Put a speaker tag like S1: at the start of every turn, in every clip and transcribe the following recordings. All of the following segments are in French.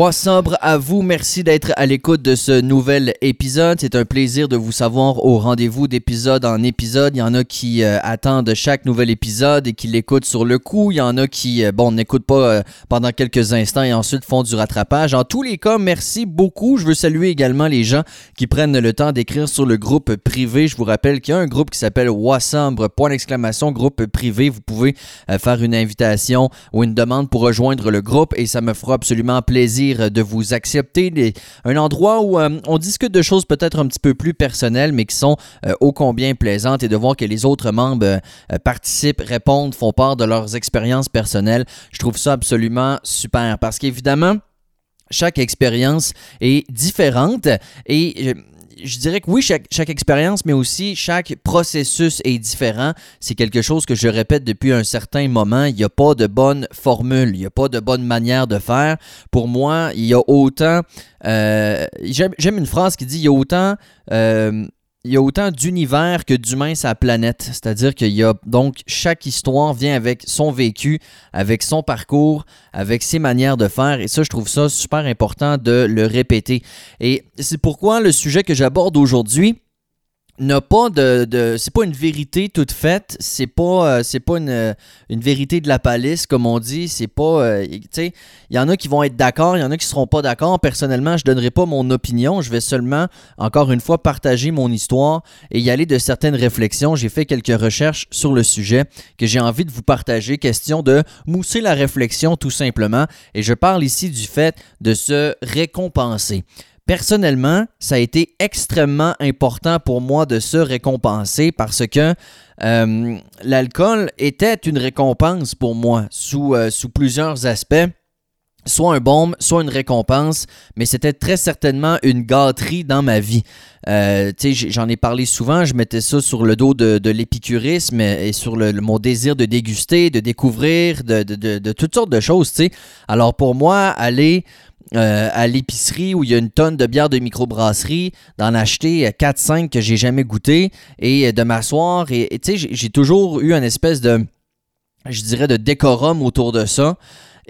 S1: What's sobre à vous, merci d'être à l'écoute de ce nouvel épisode. C'est un plaisir de vous savoir au rendez-vous d'épisode en épisode. Il y en a qui euh, attendent chaque nouvel épisode et qui l'écoutent sur le coup. Il y en a qui, euh, bon, n'écoutent pas euh, pendant quelques instants et ensuite font du rattrapage. En tous les cas, merci beaucoup. Je veux saluer également les gens qui prennent le temps d'écrire sur le groupe privé. Je vous rappelle qu'il y a un groupe qui s'appelle Wassambre, point groupe privé. Vous pouvez faire une invitation ou une demande pour rejoindre le groupe et ça me fera absolument plaisir de vous accepter. Un endroit où on discute de choses peut-être un petit peu plus personnelles, mais qui sont ô combien plaisantes et de voir que les autres membres participent, répondent, font part de leurs expériences personnelles. Je trouve ça absolument super parce qu'évidemment, chaque expérience est différente et je dirais que oui, chaque, expérience, mais aussi chaque processus est différent. C'est quelque chose que je répète depuis un certain moment. Il n'y a pas de bonne formule, il n'y a pas de bonne manière de faire. Pour moi, il y a autant... Euh, J'aime une phrase qui dit, il y a autant... Euh, il y a autant d'univers que d'humains la planète. C'est-à-dire qu'il y a donc chaque histoire vient avec son vécu, avec son parcours, avec ses manières de faire. Et ça, je trouve ça super important de le répéter. Et c'est pourquoi le sujet que j'aborde aujourd'hui, n'a pas de, de c'est pas une vérité toute faite, c'est pas euh, c'est pas une, une, vérité de la palisse comme on dit, c'est pas euh, tu sais, il y en a qui vont être d'accord, il y en a qui seront pas d'accord. Personnellement, je donnerai pas mon opinion, je vais seulement encore une fois partager mon histoire et y aller de certaines réflexions. J'ai fait quelques recherches sur le sujet que j'ai envie de vous partager, question de mousser la réflexion tout simplement et je parle ici du fait de se récompenser. Personnellement, ça a été extrêmement important pour moi de se récompenser parce que euh, l'alcool était une récompense pour moi sous, euh, sous plusieurs aspects soit un baume, soit une récompense, mais c'était très certainement une gâterie dans ma vie. Euh, J'en ai parlé souvent, je mettais ça sur le dos de, l'épicurisme et sur mon désir de déguster, de découvrir, de, de toutes sortes de choses. Alors pour moi, aller euh, à l'épicerie où il y a une tonne de bière de microbrasserie, d'en acheter 4-5 que j'ai jamais goûté et euh, de m'asseoir. Et tu sais, j'ai toujours eu une espèce de, je dirais, de décorum autour de ça.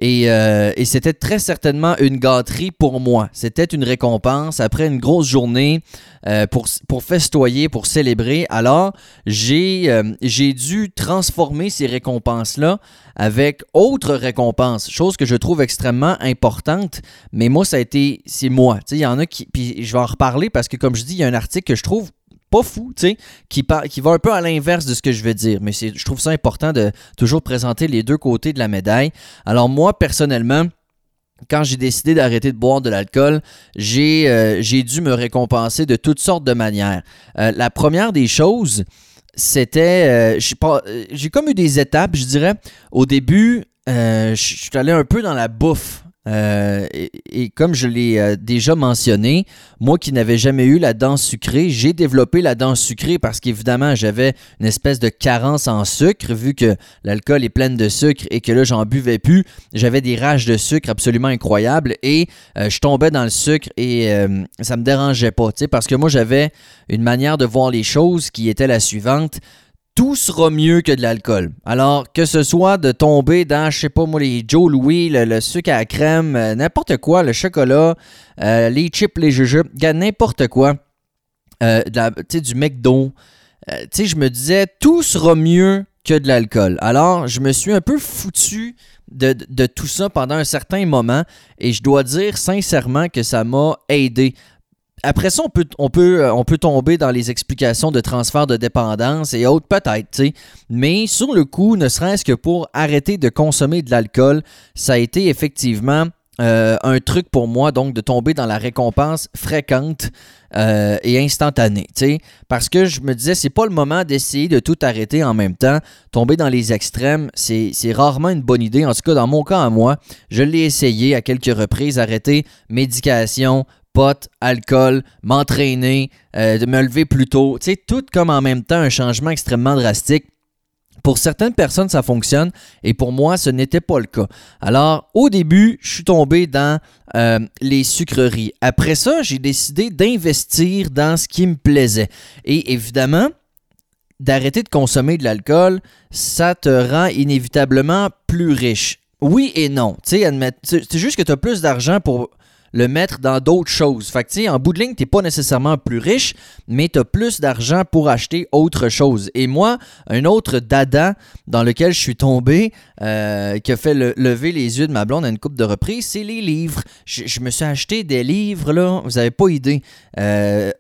S1: Euh, et, c'était très certainement une gâterie pour moi. C'était une récompense après une grosse journée euh, pour, festoyer, pour célébrer. Alors, j'ai euh, j'ai dû transformer ces récompenses-là avec autres récompenses, chose que je trouve extrêmement importante. Mais moi, ça a été, c'est moi. Il y en a qui, puis je vais en reparler parce que, comme je dis, il y a un article que je trouve pas fou, tu sais, qui, va un peu à l'inverse de ce que je veux dire. Mais je trouve ça important de toujours présenter les deux côtés de la médaille. Alors moi, personnellement, quand j'ai décidé d'arrêter de boire de l'alcool, j'ai euh, dû me récompenser de toutes sortes de manières. Euh, la première des choses, c'était... Euh, j'ai comme eu des étapes, je dirais. Au début, je suis allé un peu dans la bouffe. Euh, et, comme je l'ai euh, déjà mentionné, moi qui n'avais jamais eu la dent sucrée, j'ai développé la dent sucrée parce qu'évidemment j'avais une espèce de carence en sucre vu que l'alcool est plein de sucre et que là j'en buvais plus. J'avais des rages de sucre absolument incroyables et euh, je tombais dans le sucre et ça me dérangeait pas, parce que moi j'avais une manière de voir les choses qui était la suivante tout sera mieux que de l'alcool. Alors, que ce soit de tomber dans, je sais pas moi, les Joe Louis, le, sucre à la crème, euh, n'importe quoi, le chocolat, euh, les chips, les jujubes, n'importe quoi, euh, du McDo, tu sais, je me disais, tout sera mieux que de l'alcool. Alors, je me suis un peu foutu de, tout ça pendant un certain moment et je dois dire sincèrement que ça m'a aidé après ça, euh, on peut tomber dans les explications de transfert de dépendance et autres, peut-être, mais sur le coup, ne serait-ce que pour arrêter de consommer de l'alcool, ça a été effectivement euh, un truc pour moi, donc, de tomber dans la récompense fréquente euh, et instantanée, parce que je me disais, c'est pas le moment d'essayer de tout arrêter en même temps. Tomber dans les extrêmes, c'est rarement une bonne idée. En tout cas, dans mon cas à moi, je l'ai essayé à quelques reprises, arrêter médication, pot, alcool, m'entraîner, euh, de me lever plus tôt. Tu sais, tout comme en même temps un changement extrêmement drastique. Pour certaines personnes, ça fonctionne et pour moi, ce n'était pas le cas. Alors, au début, je suis tombé dans euh, les sucreries. Après ça, j'ai décidé d'investir dans ce qui me plaisait. Et évidemment, d'arrêter de consommer de l'alcool, ça te rend inévitablement plus riche. Oui et non. C'est juste que tu as plus d'argent pour le mettre dans d'autres choses. Fait que, tu sais, en bout de ligne, t'es pas nécessairement plus riche, mais tu as plus d'argent pour acheter autre chose. Et moi, un autre dada dans lequel je suis tombé, euh, qui a fait lever les yeux de ma blonde à une coupe de reprise, c'est les livres. Je, me suis acheté des livres, là, vous avez pas idée. Euh,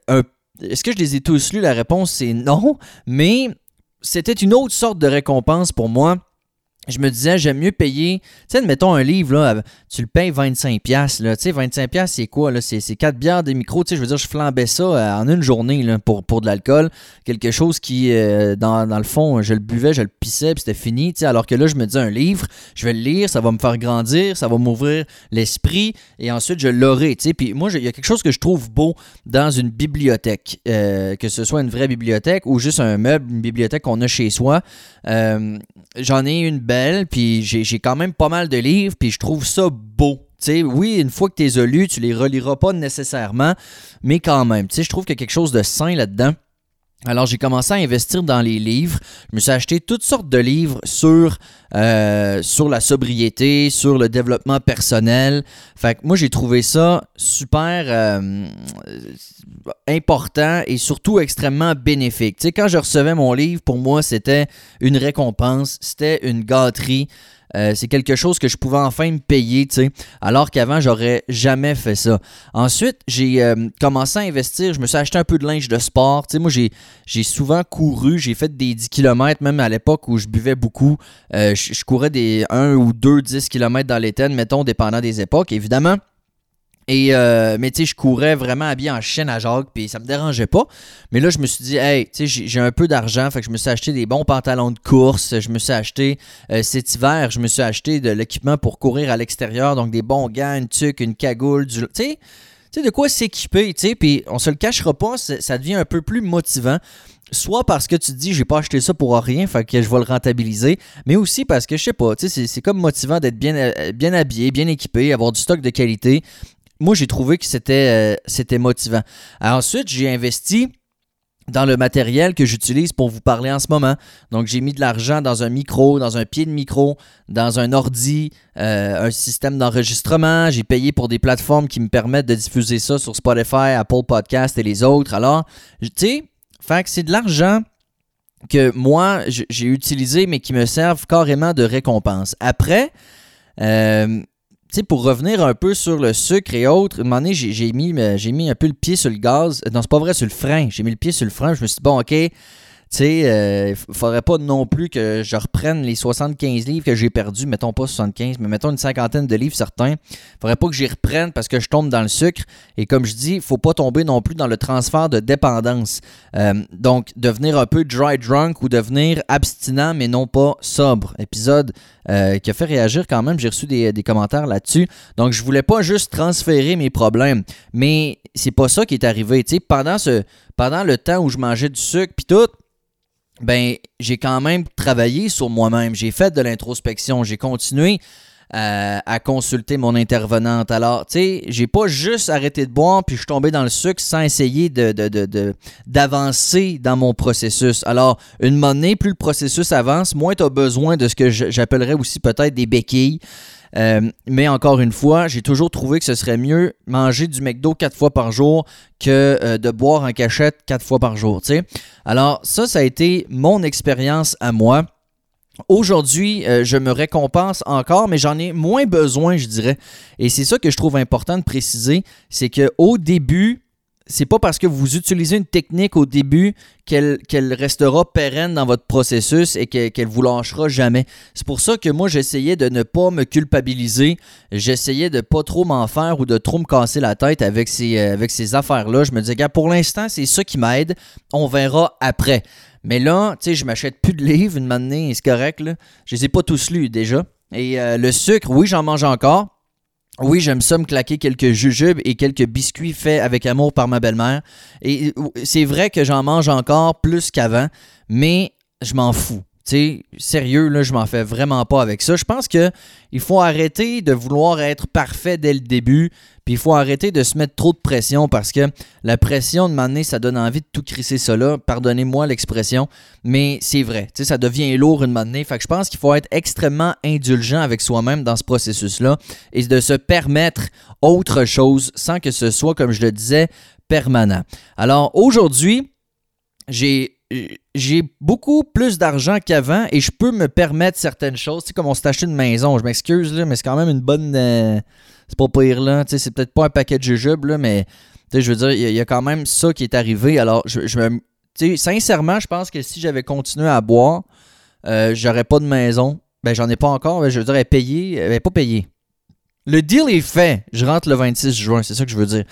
S1: est-ce que je les ai tous lus? La réponse, c'est non, mais c'était une autre sorte de récompense pour moi je me disais, j'aime mieux payer, tu sais, mettons un livre, là, tu le payes 25$, là, tu sais, 25$, c'est quoi, là, c'est 4 bières, des micros, tu sais, je veux dire, je flambais ça euh, en une journée, là, pour, pour de l'alcool, quelque chose qui, euh, dans, le fond, je le buvais, je le pissais, puis c'était fini, tu sais, alors que là, je me dis, un livre, je vais le lire, ça va me faire grandir, ça va m'ouvrir l'esprit, et ensuite, je l'aurai, tu sais, puis moi, il y a quelque chose que je trouve beau dans une bibliothèque, euh, que ce soit une vraie bibliothèque ou juste un meuble, une bibliothèque qu'on a chez soi, j'en ai une puis j'ai quand même pas mal de livres, puis je trouve ça beau. sais, oui, une fois que tu les as lus, tu les reliras pas nécessairement, mais quand même. Je trouve qu'il y a quelque chose de sain là-dedans. Alors j'ai commencé à investir dans les livres. Je me suis acheté toutes sortes de livres sur, euh, la sobriété, sur le développement personnel. Fait que moi j'ai trouvé ça super euh, important et surtout extrêmement bénéfique. Tu quand je recevais mon livre, pour moi c'était une récompense, c'était une gâterie. Euh, c'est quelque chose que je pouvais enfin me payer, tu sais, alors qu'avant, j'aurais jamais fait ça. Ensuite, j'ai euh, commencé à investir, je me suis acheté un peu de linge de sport. Tu sais, moi, j'ai, souvent couru, j'ai fait des 10 km, même à l'époque où je buvais beaucoup. Euh, je, courais des 1 ou 2 10 km dans l'été, mettons, dépendant des époques, évidemment. Et, euh, mais tu sais, je courais vraiment habillé en chaîne à Jacques, puis ça me dérangeait pas. Mais là, je me suis dit, hey, tu sais, j'ai un peu d'argent, fait que je me suis acheté des bons pantalons de course. Je me suis acheté, euh, cet hiver, je me suis acheté de l'équipement pour courir à l'extérieur, donc des bons gants, une tuque, une cagoule, du. Tu sais, tu sais, de quoi s'équiper, tu sais, puis on se le cachera pas, ça devient un peu plus motivant soit parce que tu te dis j'ai pas acheté ça pour rien, fait que je vais le rentabiliser, mais aussi parce que je sais pas, tu sais, c'est comme motivant d'être bien, euh, bien habillé, bien équipé, avoir du stock de qualité, moi, j'ai trouvé que c'était, euh, c'était motivant. ensuite, j'ai investi dans le matériel que j'utilise pour vous parler en ce moment. Donc, j'ai mis de l'argent dans un micro, dans un pied de micro, dans un ordi, euh, un système d'enregistrement. J'ai payé pour des plateformes qui me permettent de diffuser ça sur Spotify, Apple Podcast et les autres. Alors, tu sais, c'est de l'argent que moi, j'ai utilisé, mais qui me servent carrément de récompense. Après, euh, sais, pour revenir un peu sur le sucre et autres, un moment j'ai mis, j'ai mis un peu le pied sur le gaz. Non, c'est pas vrai, sur le frein. J'ai mis le pied sur le frein. Je me suis dit, bon, OK, tu sais, euh, faudrait pas non plus que je reprenne les 75 livres que j'ai perdus, mettons pas 75, mais mettons une cinquantaine de livres certains. faudrait pas que j'y reprenne parce que je tombe dans le sucre. Et comme je dis, faut pas tomber non plus dans le transfert de dépendance. Euh, donc, devenir un peu dry drunk ou devenir abstinent mais non pas sobre. Épisode euh, qui a fait réagir quand même. J'ai reçu des, commentaires là-dessus. Donc, je voulais pas juste transférer mes problèmes, mais c'est pas ça qui est arrivé. Tu sais, pendant, pendant le temps où je mangeais du sucre puis tout, ben j'ai quand même travaillé sur moi-même. J'ai fait de l'introspection. J'ai continué euh, à consulter mon intervenante. Alors, tu sais, j'ai pas juste arrêté de boire puis je suis tombé dans le sucre sans essayer de, d'avancer dans mon processus. Alors, une monnaie, plus le processus avance, moins tu as besoin de ce que j'appellerais aussi peut-être des béquilles. Euh, mais encore une fois, j'ai toujours trouvé que ce serait mieux manger du McDo quatre fois par jour que euh, de boire en cachette quatre fois par jour. Alors ça, ça a été mon expérience à moi. Aujourd'hui, euh, je me récompense encore, mais j'en ai moins besoin, je dirais. Et c'est ça que je trouve important de préciser, c'est qu'au début, c'est pas parce que vous utilisez une technique au début qu'elle restera pérenne dans votre processus et qu'elle vous lâchera jamais. C'est pour ça que moi, j'essayais de ne pas me culpabiliser. J'essayais de pas trop m'en faire ou de trop me casser la tête avec ces, euh, affaires-là. Je me disais, gars, pour l'instant, c'est ça qui m'aide. On verra après. Mais là, tu sais, je m'achète plus de livres une année, c'est correct. Là. Je les ai pas tous lus déjà. Et euh, le sucre, oui, j'en mange encore. Oui, j'aime ça me claquer quelques jujubes et quelques biscuits faits avec amour par ma belle-mère. Et c'est vrai que j'en mange encore plus qu'avant, mais je m'en fous. Sais, sérieux, là, je m'en fais vraiment pas avec ça. Je pense que il faut arrêter de vouloir être parfait dès le début, puis il faut arrêter de se mettre trop de pression parce que la pression de m'amener, ça donne envie de tout crisser là. Pardonnez-moi l'expression, mais c'est vrai. Tu sais, ça devient lourd une m'amener. Fait que je pense qu'il faut être extrêmement indulgent avec soi-même dans ce processus-là et de se permettre autre chose sans que ce soit, comme je le disais, permanent. Alors aujourd'hui, j'ai j'ai beaucoup plus d'argent qu'avant et je peux me permettre certaines choses. C'est comme on s'est acheté une maison, je m'excuse, là, mais c'est quand même une bonne. Euh, c'est pas pire, là. C'est peut-être pas un paquet de jujubes, là, mais je veux dire, il y, a quand même ça qui est arrivé. Alors, je, je me. Sincèrement, je pense que si j'avais continué à boire, euh, j'aurais pas de maison. Ben, j'en ai pas encore. je veux dire, elle est payée. Elle est pas payée. Le deal est fait. Je rentre le 26 juin, c'est ça que je veux dire.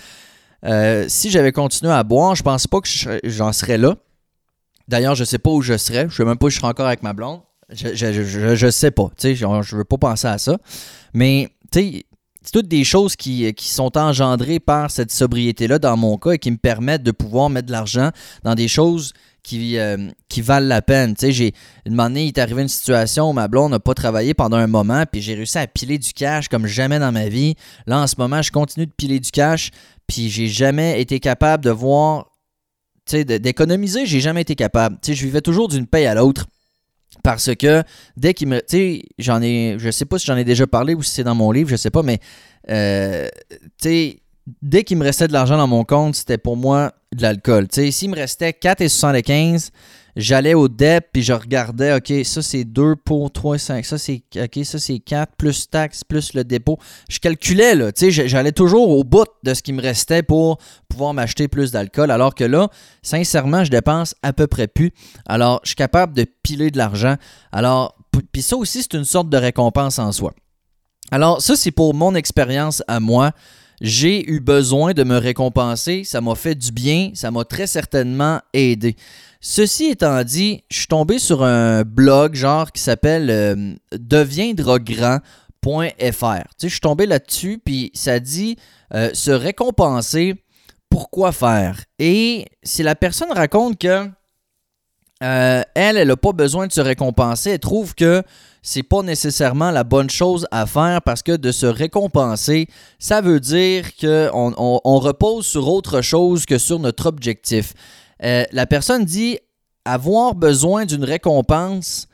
S1: Euh, si j'avais continué à boire, je pense pas que j'en serais là. D'ailleurs, je sais pas où je serais. Je sais même pas où je serais encore avec ma blonde. Je, je, sais pas. Tu sais, je veux pas penser à ça. Mais, tu sais, c'est toutes des choses qui, sont engendrées par cette sobriété-là dans mon cas et qui me permettent de pouvoir mettre de l'argent dans des choses qui, euh, valent la peine. Tu sais, j'ai une année, il est arrivé une situation où ma blonde n'a pas travaillé pendant un moment, puis j'ai réussi à piler du cash comme jamais dans ma vie. Là, en ce moment, je continue de piler du cash, puis j'ai jamais été capable de voir d'économiser, j'ai jamais été capable. sais, je vivais toujours d'une paye à l'autre. Parce que dès qu'il me. Tu sais, j'en ai. Je sais pas si j'en ai déjà parlé ou si c'est dans mon livre, je sais pas, mais. Euh, tu sais, dès qu'il me restait de l'argent dans mon compte, c'était pour moi de l'alcool. Tu sais, s'il me restait 4,75, j'allais au DEP puis je regardais, OK, ça c'est 2 pour 3, 5, ça c'est OK, ça c'est 4 plus taxes plus le dépôt. Je calculais là, tu sais, j'allais toujours au bout de ce qui me restait pour pouvoir m'acheter plus d'alcool alors que là, sincèrement, je dépense à peu près plus. Alors, je suis capable de piler de l'argent. Alors, puis ça aussi c'est une sorte de récompense en soi. Alors, ça c'est pour mon expérience à moi j'ai eu besoin de me récompenser, ça m'a fait du bien, ça m'a très certainement aidé. Ceci étant dit, je suis tombé sur un blog genre qui s'appelle euh. Tu sais, je suis tombé là-dessus, puis ça dit euh, se récompenser, pourquoi faire? Et si la personne raconte que euh, elle, elle n'a pas besoin de se récompenser, elle trouve que c'est pas nécessairement la bonne chose à faire parce que de se récompenser, ça veut dire qu'on on, repose sur autre chose que sur notre objectif. Euh, la personne dit avoir besoin d'une récompense,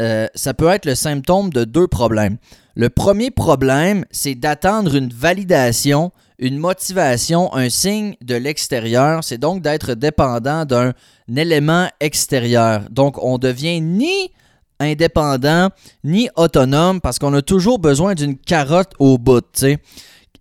S1: euh, ça peut être le symptôme de deux problèmes. Le premier problème, c'est d'attendre une validation, une motivation, un signe de l'extérieur. C'est donc d'être dépendant d'un élément extérieur. Donc, on devient ni indépendant ni autonome parce qu'on a toujours besoin d'une carotte au bout.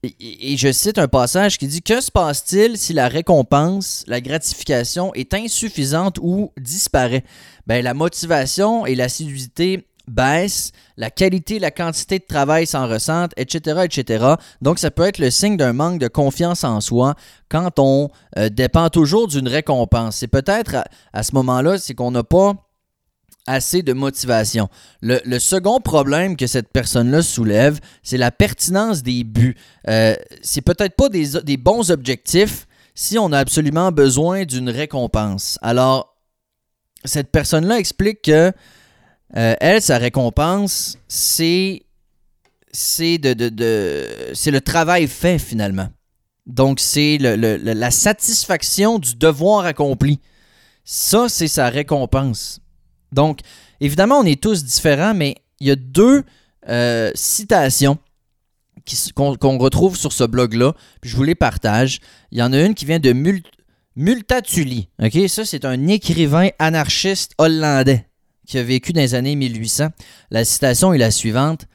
S1: Et, je cite un passage qui dit Que se passe-t-il si la récompense, la gratification est insuffisante ou disparaît ben, La motivation et l'assiduité baissent, la qualité, la quantité de travail s'en ressentent, etc., etc. Donc, ça peut être le signe d'un manque de confiance en soi quand on euh, dépend toujours d'une récompense. C'est peut-être à, ce moment-là, c'est qu'on n'a pas assez de motivation. Le, second problème que cette personne-là soulève, c'est la pertinence des buts. Euh, c'est peut-être pas des, bons objectifs si on a absolument besoin d'une récompense. Alors, cette personne-là explique que euh, elle, sa récompense, c'est c'est de, de, c'est le travail fait finalement. Donc, c'est le, la satisfaction du devoir accompli. Ça, c'est sa récompense. Donc, évidemment, on est tous différents, mais il y a deux euh, citations qu'on retrouve sur ce blog-là, je vous les partage. Il y en a une qui vient de Multatuli. Ça, c'est un écrivain anarchiste hollandais qui a vécu dans les années 1800. La citation est la suivante.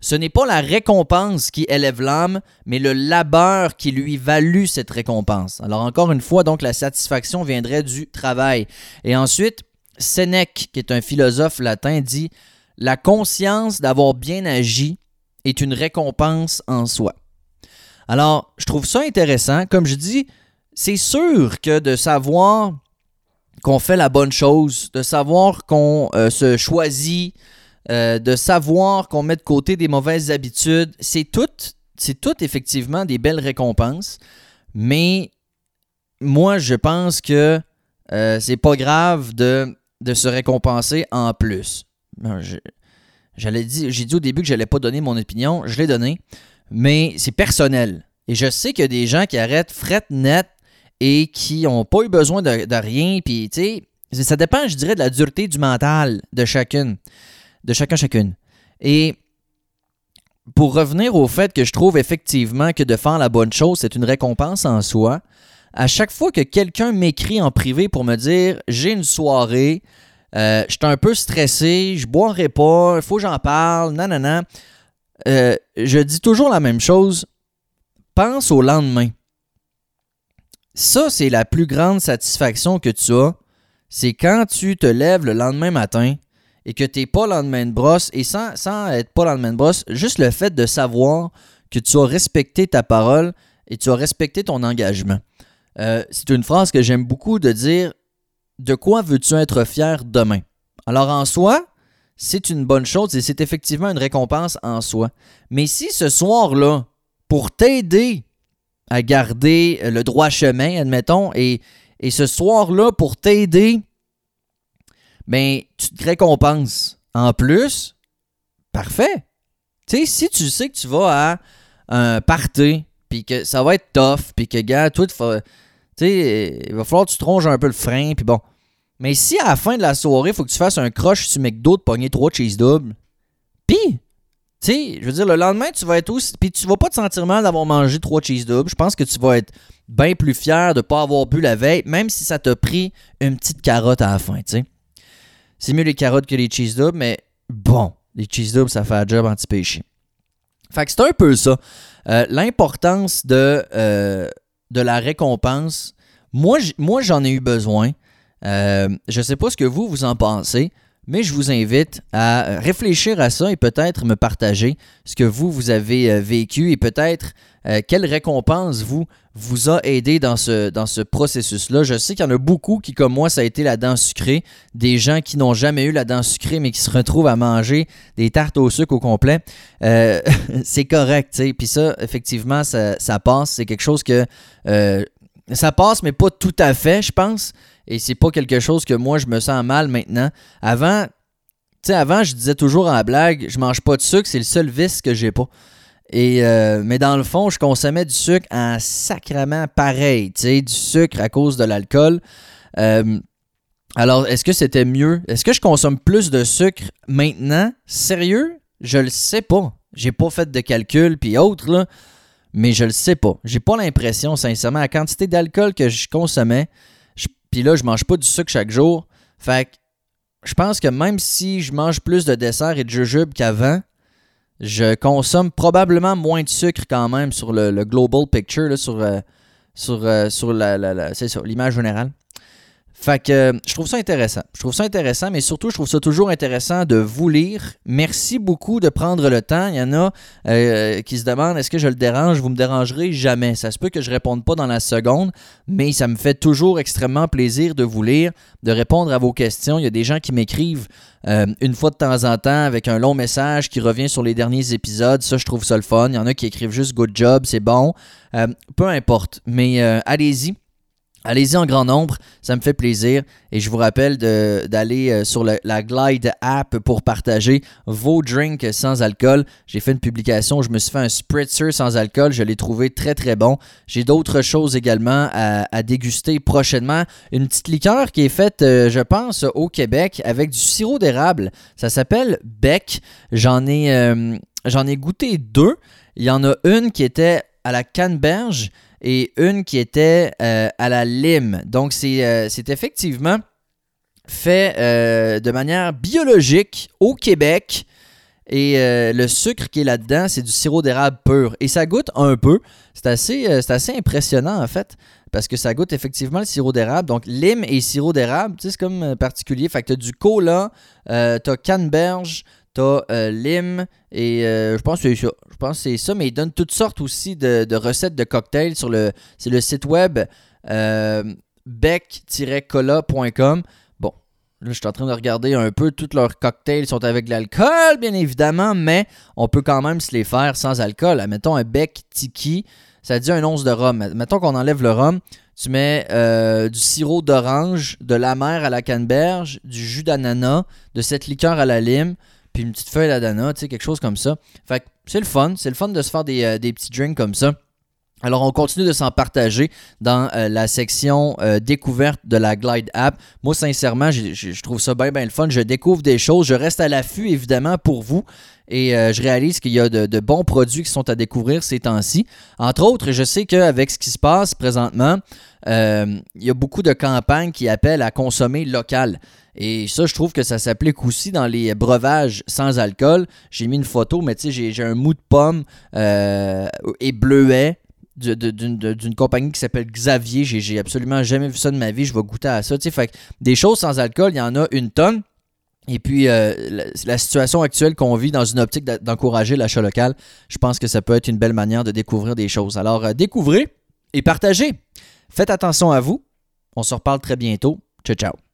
S1: Ce n'est pas la récompense qui élève l'âme, mais le labeur qui lui valut cette récompense. Alors encore une fois, donc la satisfaction viendrait du travail. Et ensuite, Sénèque, qui est un philosophe latin, dit La conscience d'avoir bien agi est une récompense en soi. Alors, je trouve ça intéressant. Comme je dis, c'est sûr que de savoir qu'on fait la bonne chose, de savoir qu'on euh, se choisit, euh, de savoir qu'on met de côté des mauvaises habitudes, c'est tout, c'est tout effectivement des belles récompenses. Mais moi, je pense que euh, c'est pas grave de de se récompenser en plus. J'allais dire, j'ai dit au début que je n'allais pas donner mon opinion, je l'ai donné, mais c'est personnel. Et je sais qu'il y a des gens qui arrêtent fret net et qui n'ont pas eu besoin de, rien. Puis, tu sais, ça dépend, je dirais, de la dureté du mental de chacune, de chacun, chacune. Et pour revenir au fait que je trouve effectivement que de faire la bonne chose, c'est une récompense en soi, à chaque fois que quelqu'un m'écrit en privé pour me dire j'ai une soirée, euh, je suis un peu stressé, je boirai pas, il faut que j'en parle, nanana, euh, je dis toujours la même chose. Pense au lendemain. Ça, c'est la plus grande satisfaction que tu as. C'est quand tu te lèves le lendemain matin et que tu n'es pas lendemain de brosse, et sans, être pas lendemain de brosse, juste le fait de savoir que tu as respecté ta parole et tu as respecté ton engagement. Euh, c'est une phrase que j'aime beaucoup de dire De quoi veux-tu être fier demain? Alors en soi, c'est une bonne chose et c'est effectivement une récompense en soi. Mais si ce soir-là, pour t'aider à garder le droit chemin, admettons, et, et ce soir-là, pour t'aider ben, tu te récompenses. En plus, parfait. Tu sais, si tu sais que tu vas à un party, puis que ça va être tough, puis que, gars, toi, il va falloir que tu tronges un peu le frein, puis bon. Mais si à la fin de la soirée, il faut que tu fasses un crush sur McDo de pogner trois cheese doubles, puis, tu sais, je veux dire, le lendemain, tu vas être aussi. Puis tu vas pas te sentir mal d'avoir mangé trois cheese doubles. Je pense que tu vas être bien plus fier de pas avoir bu la veille, même si ça t'a pris une petite carotte à la fin, tu sais. C'est mieux les carottes que les cheese doubles, mais bon, les cheese doubles, ça fait un job anti-péché. Fait que c'est un peu ça. Euh, l'importance de, euh, de la récompense, moi, j'en ai eu besoin. Euh, je sais pas ce que vous, vous en pensez, mais je vous invite à réfléchir à ça et peut-être me partager ce que vous, vous avez vécu et peut-être quelle récompense vous, vous a aidé dans ce, dans ce processus-là. Je sais qu'il y en a beaucoup qui, comme moi, ça a été la dent sucrée. Des gens qui n'ont jamais eu la dent sucrée, mais qui se retrouvent à manger des tartes au sucre au complet. Euh, c'est correct, tu sais. Puis ça, effectivement, ça, passe. C'est quelque chose que... Euh, ça passe, mais pas tout à fait, je pense. Et c'est pas quelque chose que moi, je me sens mal maintenant. Avant, tu sais, avant, je disais toujours en blague, je mange pas de sucre, c'est le seul vice que j'ai pas. Et, euh, mais dans le fond, je consommais du sucre en sacrement pareil, tu sais, du sucre à cause de l'alcool. Euh, alors, est-ce que c'était mieux? Est-ce que je consomme plus de sucre maintenant? Sérieux? Je le sais pas. J'ai pas fait de calcul puis autres, là, mais je le sais pas. J'ai pas l'impression, sincèrement, la quantité d'alcool que je consommais, puis là, je mange pas du sucre chaque jour. Fait que je pense que même si je mange plus de dessert et de jujube qu'avant, je consomme probablement moins de sucre quand même sur le, global picture, sur, euh, sur, euh, sur l'image générale. Fait que euh, je trouve ça intéressant. Je trouve ça intéressant, mais surtout, je trouve ça toujours intéressant de vous lire. Merci beaucoup de prendre le temps. Il y en a euh, qui se demandent est-ce que je le dérange? Vous me dérangerez jamais. Ça se peut que je réponde pas dans la seconde, mais ça me fait toujours extrêmement plaisir de vous lire, de répondre à vos questions. Il y a des gens qui m'écrivent euh, une fois de temps en temps avec un long message qui revient sur les derniers épisodes. Ça, je trouve ça le fun. Il y en a qui écrivent juste good job, c'est bon. peu importe, mais allez-y. Allez-y en grand nombre, ça me fait plaisir. Et je vous rappelle d'aller euh, sur la Glide app pour partager vos drinks sans alcool. J'ai fait une publication, je me suis fait un spritzer sans alcool, je l'ai trouvé très très bon. J'ai d'autres choses également à, déguster prochainement. Une petite liqueur qui est faite, euh, je pense, au Québec avec du sirop d'érable. Ça s'appelle Beck. J'en ai, euh, j'en ai goûté deux. Il y en a une qui était à la canneberge et une qui était euh, à la lime. Donc, c'est euh, effectivement fait euh, de manière biologique au Québec. Et le sucre qui est là-dedans, c'est du sirop d'érable pur. Et ça goûte un peu. C'est assez, assez impressionnant, en fait, parce que ça goûte effectivement le sirop d'érable. Donc, lime et sirop d'érable, c'est comme particulier. Fait que tu as du cola, tu as canneberge, T'as euh, Lim et euh, je pense que c'est ça. Je pense c'est ça, mais il donne toutes sortes aussi de, recettes de cocktails sur le, c'est le site web euh, bec-cola.com. Bon, là, je suis en train de regarder un peu. Tous leurs cocktails sont avec de l'alcool, bien évidemment, mais on peut quand même se les faire sans alcool. Mettons un bec tiki. ça dit un once de rhum. Mettons qu'on enlève le rhum, tu mets du sirop d'orange, de la mer à la canneberge, du jus d'ananas, de cette liqueur à la lime, puis une petite feuille d'ananas, tu sais, quelque chose comme ça. Fait que c'est le fun, c'est le fun de se faire des, euh, des petits drinks comme ça. Alors, on continue de s'en partager dans euh, la section euh, découverte de la Glide app. Moi, sincèrement, je trouve ça bien, bien le fun. Je découvre des choses. Je reste à l'affût, évidemment, pour vous. Et je réalise qu'il y a de, bons produits qui sont à découvrir ces temps-ci. Entre autres, je sais qu'avec ce qui se passe présentement, il y a beaucoup de campagnes qui appellent à consommer local. Et ça, je trouve que ça s'applique aussi dans les breuvages sans alcool. J'ai mis une photo, mais tu sais, j'ai un mou de pomme et bleuet d'une compagnie qui s'appelle Xavier. J'ai absolument jamais vu ça de ma vie. Je vais goûter à ça. Fait des choses sans alcool, il y en a une tonne. Et puis, euh, la, situation actuelle qu'on vit dans une optique d'encourager l'achat local, je pense que ça peut être une belle manière de découvrir des choses. Alors, euh, découvrez et partagez. Faites attention à vous. On se reparle très bientôt. Ciao, ciao.